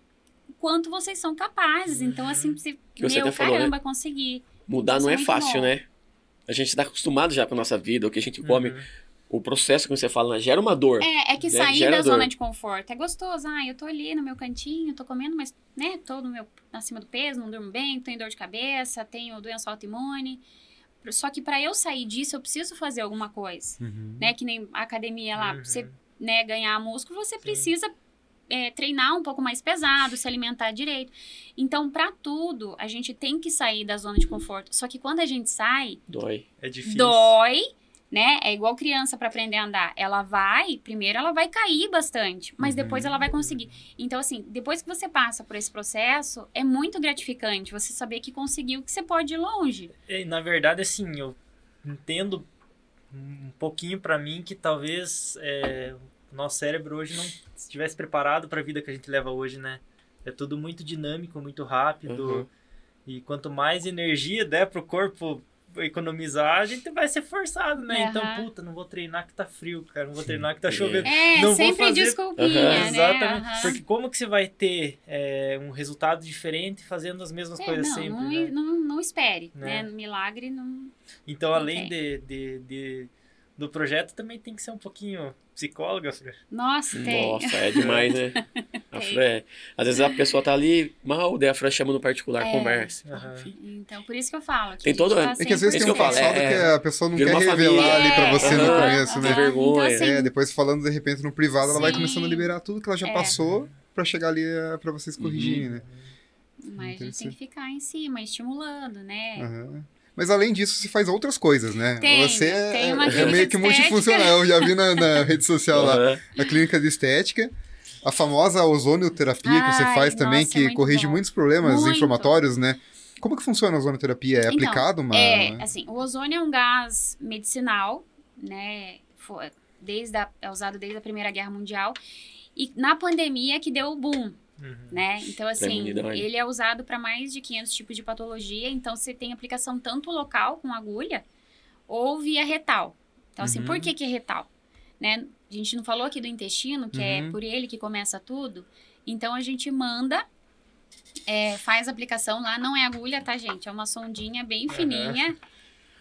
o quanto vocês são capazes. Então, assim, você, Que você meu, falou, né? caramba, consegui. Mudar não é fácil, bom. né? A gente tá acostumado já com a nossa vida, o que a gente come. Uhum. O processo que você fala, né, gera uma dor. É, é que Né? sair Gera da dor. zona de conforto é gostoso. Ah, eu tô ali no meu cantinho, tô comendo, mas, né, tô no meu, acima do peso, não durmo bem, tenho dor de cabeça, tenho doença autoimune. Só que para eu sair disso, eu preciso fazer alguma coisa, Uhum. né? Que nem a academia lá, Uhum. pra você né, ganhar músculo, você precisa é, treinar um pouco mais pesado, se alimentar direito. Então, para tudo, a gente tem que sair da zona de conforto. Só que quando a gente sai, Dói. É difícil. dói, né? É igual criança para aprender a andar. Ela vai, primeiro ela vai cair bastante, mas Uhum. depois ela vai conseguir. Então, assim, depois que você passa por esse processo, é muito gratificante você saber que conseguiu, que você pode ir longe. E, na verdade, assim, eu entendo um pouquinho pra mim que talvez é, nosso cérebro hoje não estivesse preparado para a vida que a gente leva hoje, né? É tudo muito dinâmico, muito rápido. Uhum. E quanto mais energia der pro corpo economizar, a gente vai ser forçado, né? Aham. Então, puta, não vou treinar que tá frio, cara. Não vou treinar que tá chovendo. É, Não vou sempre fazer- desculpinha, Aham. né? Exatamente. Aham. Porque como que você vai ter é, um resultado diferente fazendo as mesmas É, coisas não, sempre, não, né? não, não espere, Né? né? Milagre não. Então, além de, de, de- do projeto, também tem que ser um pouquinho psicóloga, Fran. Nossa, tem. Nossa, é demais, né? A. Fran, é- às vezes a pessoa tá ali mal, daí a Fran chama no particular, É. conversa. Aham. Então, por isso que eu falo. Que Tem todo- tá É que às vezes tem um que eu falo, passado é- que a pessoa não vira quer revelar família. ali pra você no Aham. começo, né? Tem vergonha. Então, assim, É, depois falando de repente no privado, ela vai começando a liberar tudo que ela já É. passou pra chegar ali eh, pra vocês corrigirem, né? Mas a gente tem que ficar em cima, estimulando, né? Aham. Mas além disso, você faz outras coisas, né? Tem, você é, tem uma é clínica meio que multifuncional. Eu já vi na, na rede social lá, Aham. a clínica de estética. A famosa ozonioterapia que você Ai, faz também, nossa, que muito corrige bom. muitos problemas Muito. inflamatórios, né? Como que funciona a ozonioterapia? É Então, aplicado uma... É, assim, o ozônio é um gás medicinal, né? Desde a, é usado desde a Primeira Guerra Mundial. E na pandemia que deu o boom, Uhum. né? Então, assim, ele é usado para mais de 500 tipos de patologia. Então, você tem aplicação tanto local com agulha ou via retal. Então, assim, Uhum. por que que é retal? Né? A gente não falou aqui do intestino, que é Uhum. por ele que começa tudo. Então, a gente manda, é, faz a aplicação lá. Não é agulha, tá, gente? É uma sondinha bem Aham.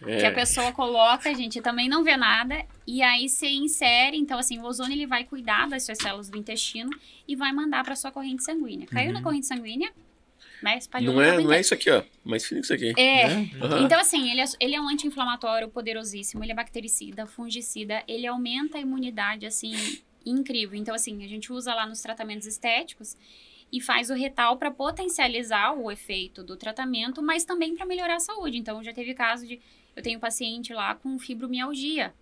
Fininha que a É. pessoa coloca, a gente também não vê nada, e aí você insere, então assim, o ozônio ele vai cuidar das suas células do intestino e vai mandar para sua corrente sanguínea. Caiu Uhum. na corrente sanguínea, né, espalhou Não é, não é isso aqui, ó. Mais fino que isso aqui. É, né? Aham. então assim, ele é, ele é um anti-inflamatório poderosíssimo, ele é bactericida, fungicida, ele aumenta a imunidade, assim, incrível. Então assim, a gente usa lá nos tratamentos estéticos e faz o retal para potencializar o efeito do tratamento, mas também para melhorar a saúde. Então já teve caso de eu tenho um paciente lá com fibromialgia,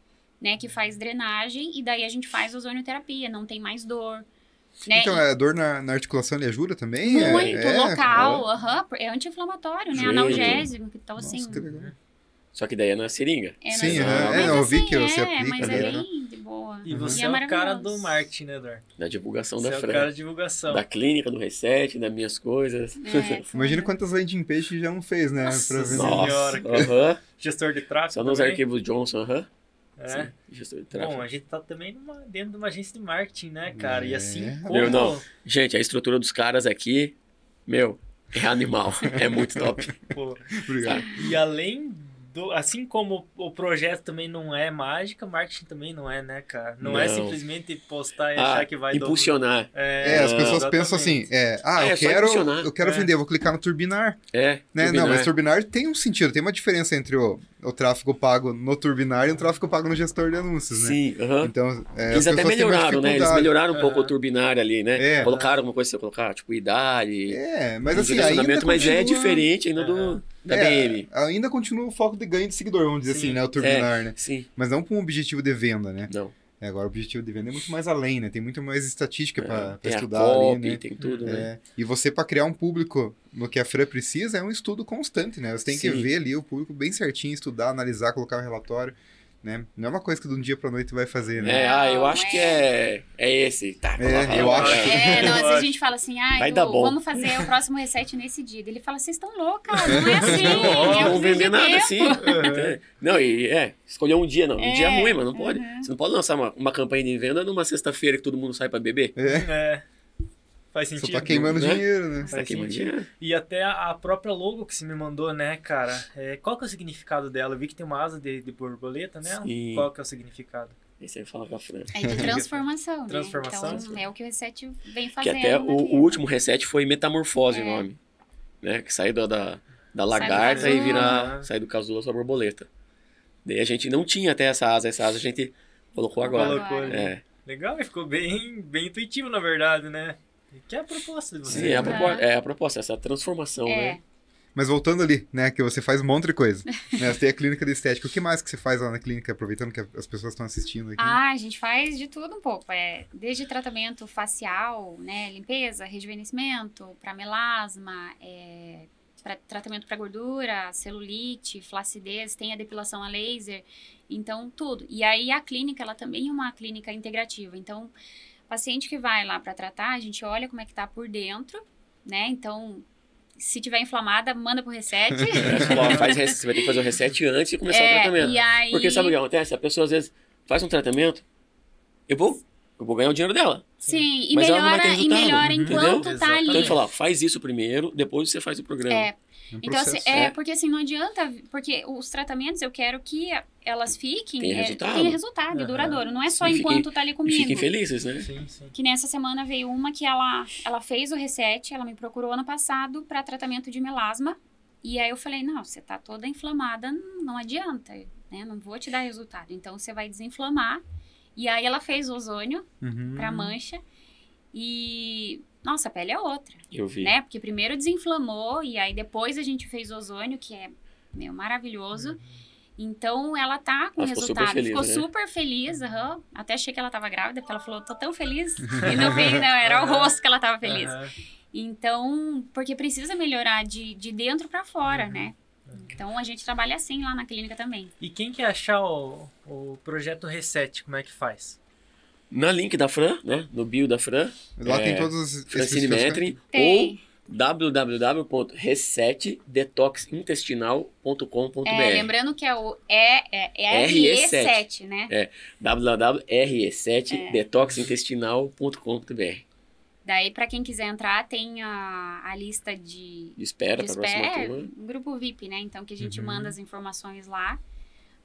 né, que faz drenagem e daí a gente faz ozonioterapia, não tem mais dor, né? Então, é dor na, na articulação ele ajuda também? É- Muito é, local, aham, é anti-inflamatório, né? Analgésico, então Nossa, assim. que legal. Só que daí é na seringa. É, Sim, mas É, eu vi assim, que você é, aplica Mas é bem boa. E Uhum. você E é, o cara do marketing, né, Eduardo? Da divulgação Você da é o Fran. cara de divulgação. Da clínica, do reset, das minhas coisas. É, Imagina quantas landing pages já não fez, né? Nossa pra. Nossa, aham. Gestor de tráfego Só nos também? arquivos Johnson, aham. É. Sim, gestor de tráfego. Bom, a gente tá também numa- dentro de uma agência de marketing, né, cara? E É. assim como... Meu, não. Gente, a estrutura dos caras aqui, meu, é animal. é muito top. pô, Obrigado. E além do. Assim como o projeto também não é mágica, marketing também não é, né, cara? Não, é Não. simplesmente postar e Ah, achar que vai dar- impulsionar. É, as pessoas exatamente. pensam assim, é, ah, É, eu só quero, impulsionar. eu quero É. vender, vou clicar no Turbinar, É, né? turbinar. Não, mas Turbinar tem um sentido, tem uma diferença entre o, o tráfego pago no Turbinar e o tráfego pago no gestor de anúncios, né? Sim, aham. Então, é, Eles até uma melhoraram, né? Eles melhoraram um pouco o turbinário ali, né? É. Colocaram alguma coisa colocar, tipo, idade, É, mas assim, ainda mas é continua- diferente ainda do, da É, BM. Ainda continua o foco de ganho de seguidor, vamos dizer Sim. assim, né? O Turbinar, né? Sim, Mas não com um objetivo de venda, né? não. É, agora o objetivo de venda é muito mais além, né? Tem muito mais estatística pra, pra tem a estudar copy, ali, né? tem tudo, né? É, e você, para criar um público no que a Fran precisa, é um estudo constante, né? Você tem que Sim. ver ali o público bem certinho, estudar, analisar, colocar um relatório, né? Não é uma coisa que de um dia pra noite vai fazer, né? É, ah, eu Não, acho que é, é esse. Tá, É, coloca lá. eu acho. É, não, Eu às vezes a gente fala assim, ah, Vai dar bom. vamos fazer o próximo reset nesse dia. Ele fala, vocês estão loucas, não é assim. Não, eu não preciso vender de nada tempo." assim. É. Não, e é, escolher um dia, não. Um É, dia ruim, mas não pode. uhum. Você não pode lançar uma, uma campanha de venda numa sexta-feira que todo mundo sai pra beber. É, Faz só sentido. tá queimando né? dinheiro, né? Você tá Faz queimando sentido. dinheiro. E até a própria logo que você me mandou, né, cara? É, qual que é o significado dela? Eu vi que tem uma asa de, de borboleta nela. Sim. Qual que é o significado? Aí você fala com a Fran. É de transformação, né? Transformação. Então, é o que o reset vem Que fazendo. até na o, o último reset foi Metamorfose É. o nome. Né? Que saiu da, da, da lagarta e virar. Sai do casulo sua borboleta. Daí a gente não tinha até essa asa, essa asa a gente colocou agora. Colocou ali. É. Legal, e ficou bem, bem intuitivo, na verdade, né? Que é a proposta de você. Sim, é a, né? propo- é a proposta, essa transformação, É. né? Mas voltando ali, né? Que você faz um monte de coisa. né? Você tem a clínica de estética. O que mais que você faz lá na clínica, aproveitando que as pessoas estão assistindo aqui? Ah, a gente faz de tudo um pouco. É, desde tratamento facial, né, limpeza, rejuvenescimento, para melasma, é, pra, tratamento para gordura, celulite, flacidez, tem a depilação a laser, então tudo. E aí a clínica, ela também é uma clínica integrativa. Então, paciente que vai lá para tratar, a gente olha como é que tá por dentro, né? Então, se tiver inflamada, manda pro reset. Faz você vai ter que fazer o reset antes de começar o É, tratamento. e aí... Porque sabe o que acontece? A pessoa às vezes faz um tratamento, eu vou, eu vou ganhar o dinheiro dela. Sim, e Mas ela não vai melhora, e melhora entendeu? enquanto tá Exatamente. ali. Então fala, faz isso primeiro, depois você faz o programa. É um Então, assim, é, É. porque assim, não adianta, porque os tratamentos eu quero que elas fiquem, Tenha é, resultado. tenha resultado, Aham. duradouro. Não é só E fiquem- enquanto tá ali E comigo. fiquem felizes, né? Sim, sim. Que nessa semana veio uma que ela, ela fez o reset, ela me procurou ano passado para tratamento de melasma. E aí eu falei, não, você tá toda inflamada, não adianta, né? Não vou te dar resultado. Então você vai desinflamar. E aí ela fez ozônio Uhum. pra mancha. E nossa, a pele é outra Eu vi. né? Porque primeiro desinflamou e aí depois a gente fez ozônio, que é meu maravilhoso. Então ela tá com Ela ficou super resultado. feliz, ficou né? super feliz, aham. Até achei que ela tava grávida, porque ela falou, tô tão feliz. E não veio, não, era o rosto que ela tava feliz. Então, porque precisa melhorar de, de dentro pra fora, Uhum. né? Então a gente trabalha assim lá na clínica também. E quem quer achar o, o projeto Reset, como é que faz? Na link da Fran, né? No bio da Fran, Lá tem É, todos os Francine. Metri, ou Tem. www.resetdetoxintestinal.com.br É, lembrando que é o é, é, é RE7, RE7, né? É. www.re7detoxintestinal.com.br Daí, pra quem quiser entrar, tem a, a lista de, Espera de para a próxima espera, turma. grupo VIP, né? Então que a gente Uhum. manda as informações lá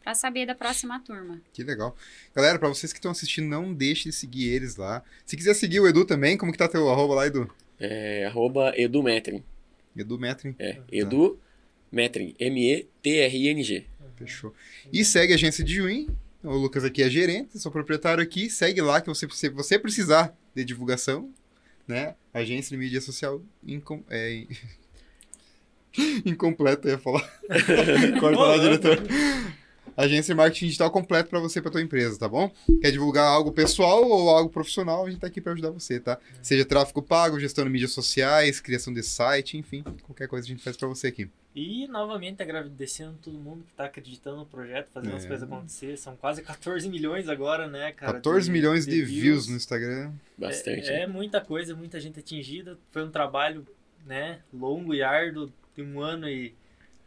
pra saber da próxima turma. Que legal. Galera, pra vocês que estão assistindo, não deixe de seguir eles lá. Se quiser seguir o Edu também, como que tá teu arroba lá, Edu? É, arroba edumetrin. Edu Metrin. É, Edu Metrin. M-E-T-R-I-N-G. Fechou. E segue a agência de Juim. O Lucas aqui é gerente, sou proprietário aqui. Segue lá que você, se você precisar de divulgação, né? Agência de mídia social incom, é, incompleta, eu ia falar. Corta lá, diretor. Agência de marketing digital completo para você, para tua empresa, tá bom? Quer divulgar algo pessoal ou algo profissional, a gente tá aqui para ajudar você, tá? Seja tráfego pago, gestão de mídias sociais, criação de site, enfim, qualquer coisa a gente faz para você aqui. E novamente agradecendo todo mundo que tá acreditando no projeto, fazendo as É. coisas acontecer. São quase 14 milhões agora, né, cara? 14 milhões de views no Instagram. Bastante. É, é muita coisa, muita gente atingida. Foi um trabalho, né, longo e árduo, de um ano e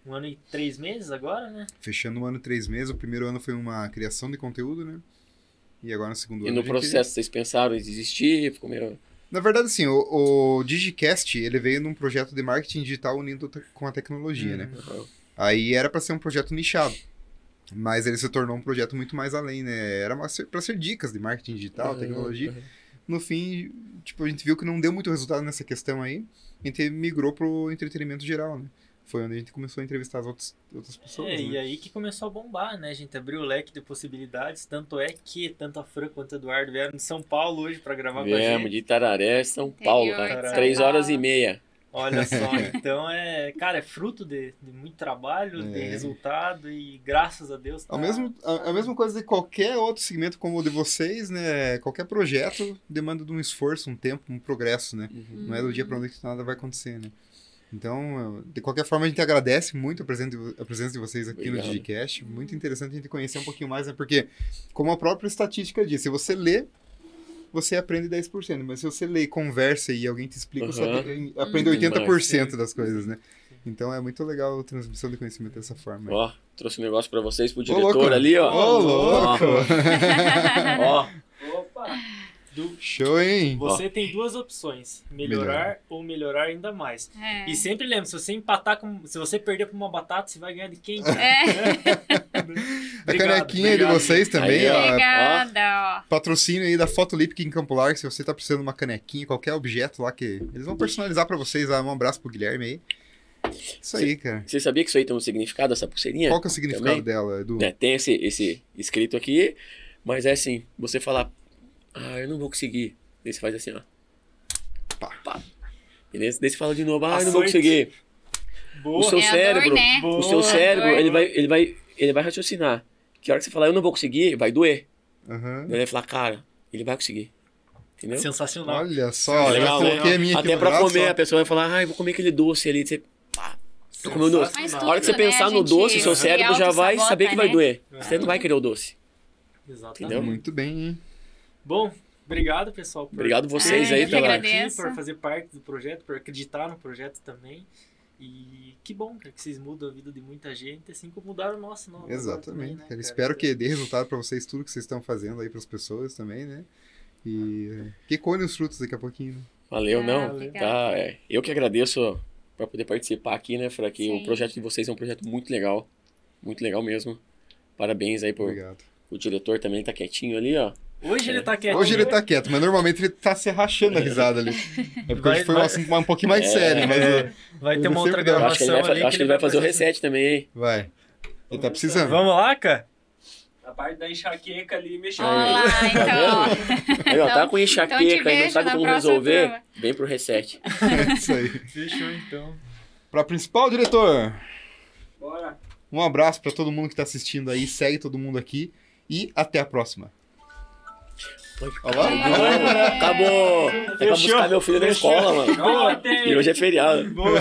um ano e três meses agora, né? Fechando um ano e três meses. O primeiro ano foi uma criação de conteúdo, né? E agora no segundo E ano. no a gente- processo vocês pensaram em desistir? Ficou meio... Na verdade, assim, o, o Digicast, ele veio num projeto de marketing digital unido com a tecnologia, né? Uhum. Aí era pra ser um projeto nichado. Mas ele se tornou um projeto muito mais além, né? Era pra ser dicas de marketing digital, Uhum, tecnologia. uhum. No fim, tipo, a gente viu que não deu muito resultado nessa questão aí. A gente migrou pro entretenimento geral, né? Foi onde a gente começou a entrevistar as outras, outras pessoas. É, né? e aí que começou a bombar, né? A gente abriu o leque de possibilidades. Tanto é que tanto a Fran quanto o Eduardo vieram de São Paulo hoje pra gravar com a Viemos gente. de Itararé, São Paulo, cara. de Três horas e meia. Olha só, então é, cara, é fruto de, de muito trabalho, de É. resultado e graças a Deus. Ao tá- mesmo, a, a mesma coisa de qualquer outro segmento como o de vocês, né? Qualquer projeto demanda de um esforço, um tempo, um progresso, né? Uhum. Não é do dia para noite que nada vai acontecer, né? Então, de qualquer forma, a gente agradece muito a presença de, a presença de vocês aqui Obrigado. no Digicast. Muito interessante a gente conhecer um pouquinho mais, né? Porque, como a própria estatística diz, se você lê, você aprende 10%. Mas se você lê e conversa e alguém te explica, você Aham. aprende- aprende Uhum. 80% das coisas, né? Então é muito legal a transmissão de conhecimento dessa forma. Ó, trouxe um negócio pra vocês, pro Ô, diretor louco. ali, ó. Ô, louco! Ó, Opa! Du- Show, hein? Você tem duas opções: melhorar, Melhorar. ou melhorar ainda mais. É. E sempre lembre, se você empatar com. Se você perder pra uma batata, você vai ganhar de quem? É. A canequinha de vocês também, Aí, ó. Obrigada, ó. Patrocínio aí da Fotolip em Campo Largo, se você tá precisando de uma canequinha, qualquer objeto lá que eles vão personalizar pra vocês. lá. Um abraço pro Guilherme aí. Isso aí, cara. você sabia que isso aí tem um significado, essa pulseirinha? Qual que é o significado Também? dela, Edu? né, tem esse, esse escrito aqui, mas é assim, você falar, ah, eu não vou conseguir. Daí você faz assim, ó. Pá. Pá. Beleza? Daí você fala de novo, ah, eu não vou conseguir. Boa. O seu É cérebro, dor, né? Boa. o seu cérebro, ele vai, ele vai, ele vai raciocinar. Que a hora que você falar, eu não vou conseguir, vai doer. Aham. Daí ele vai falar, cara, ele vai conseguir. Entendeu? Sensacional. Olha só, Legal, coloquei né? a minha aqui Até pra braço, comer, ó. a pessoa vai falar, ah, eu vou comer aquele doce ali. Você, pá, eu comi o doce. Mas A hora que você né? pensar no doce, seu se cérebro já vai saber que vai né? doer. Uhum. Você não vai querer o doce. Exatamente. Entendeu? Muito bem, hein? Bom, obrigado, pessoal. por- Obrigado vocês Ai, aí pela. agradeço. por fazer parte do projeto, por acreditar no projeto também. E que bom, cara, que vocês mudam a vida de muita gente, assim como mudaram o nosso. Não, Exatamente. Também, né, cara. Espero que dê resultado pra vocês tudo que vocês estão fazendo aí pras pessoas também, né? E que colhem os frutos daqui a pouquinho. né? Valeu, Ah, não. Tá, é. Eu que agradeço por poder participar aqui, né, Fra? Que o Sim. projeto de vocês é um projeto muito legal. Muito legal mesmo. Parabéns aí por Obrigado. o diretor também tá quietinho ali, ó. Hoje ele tá quieto. Hoje ele tá quieto, mas normalmente ele tá se rachando a risada ali. É porque Vai- hoje foi um vai- assunto um pouquinho mais É. sério, mas É, vai ter uma outra. Eu acho que ele gravação vai, ali. acho que ele vai fazer o fazer- reset também, hein? vai. Ele tá precisando. Vamos lá, cara? A parte da enxaqueca ali mexeu. Lá, então. Aí, ó, tá Então- com enxaqueca então te e não sabe como resolver, prova. vem pro reset. É isso aí. Fechou então. Pra principal diretor, Bora. um abraço pra todo mundo que tá assistindo aí, segue todo mundo aqui e até a próxima. Olha lá. Acabou! É pra buscar meu filho na escola, mano. E hoje é feriado. Boa.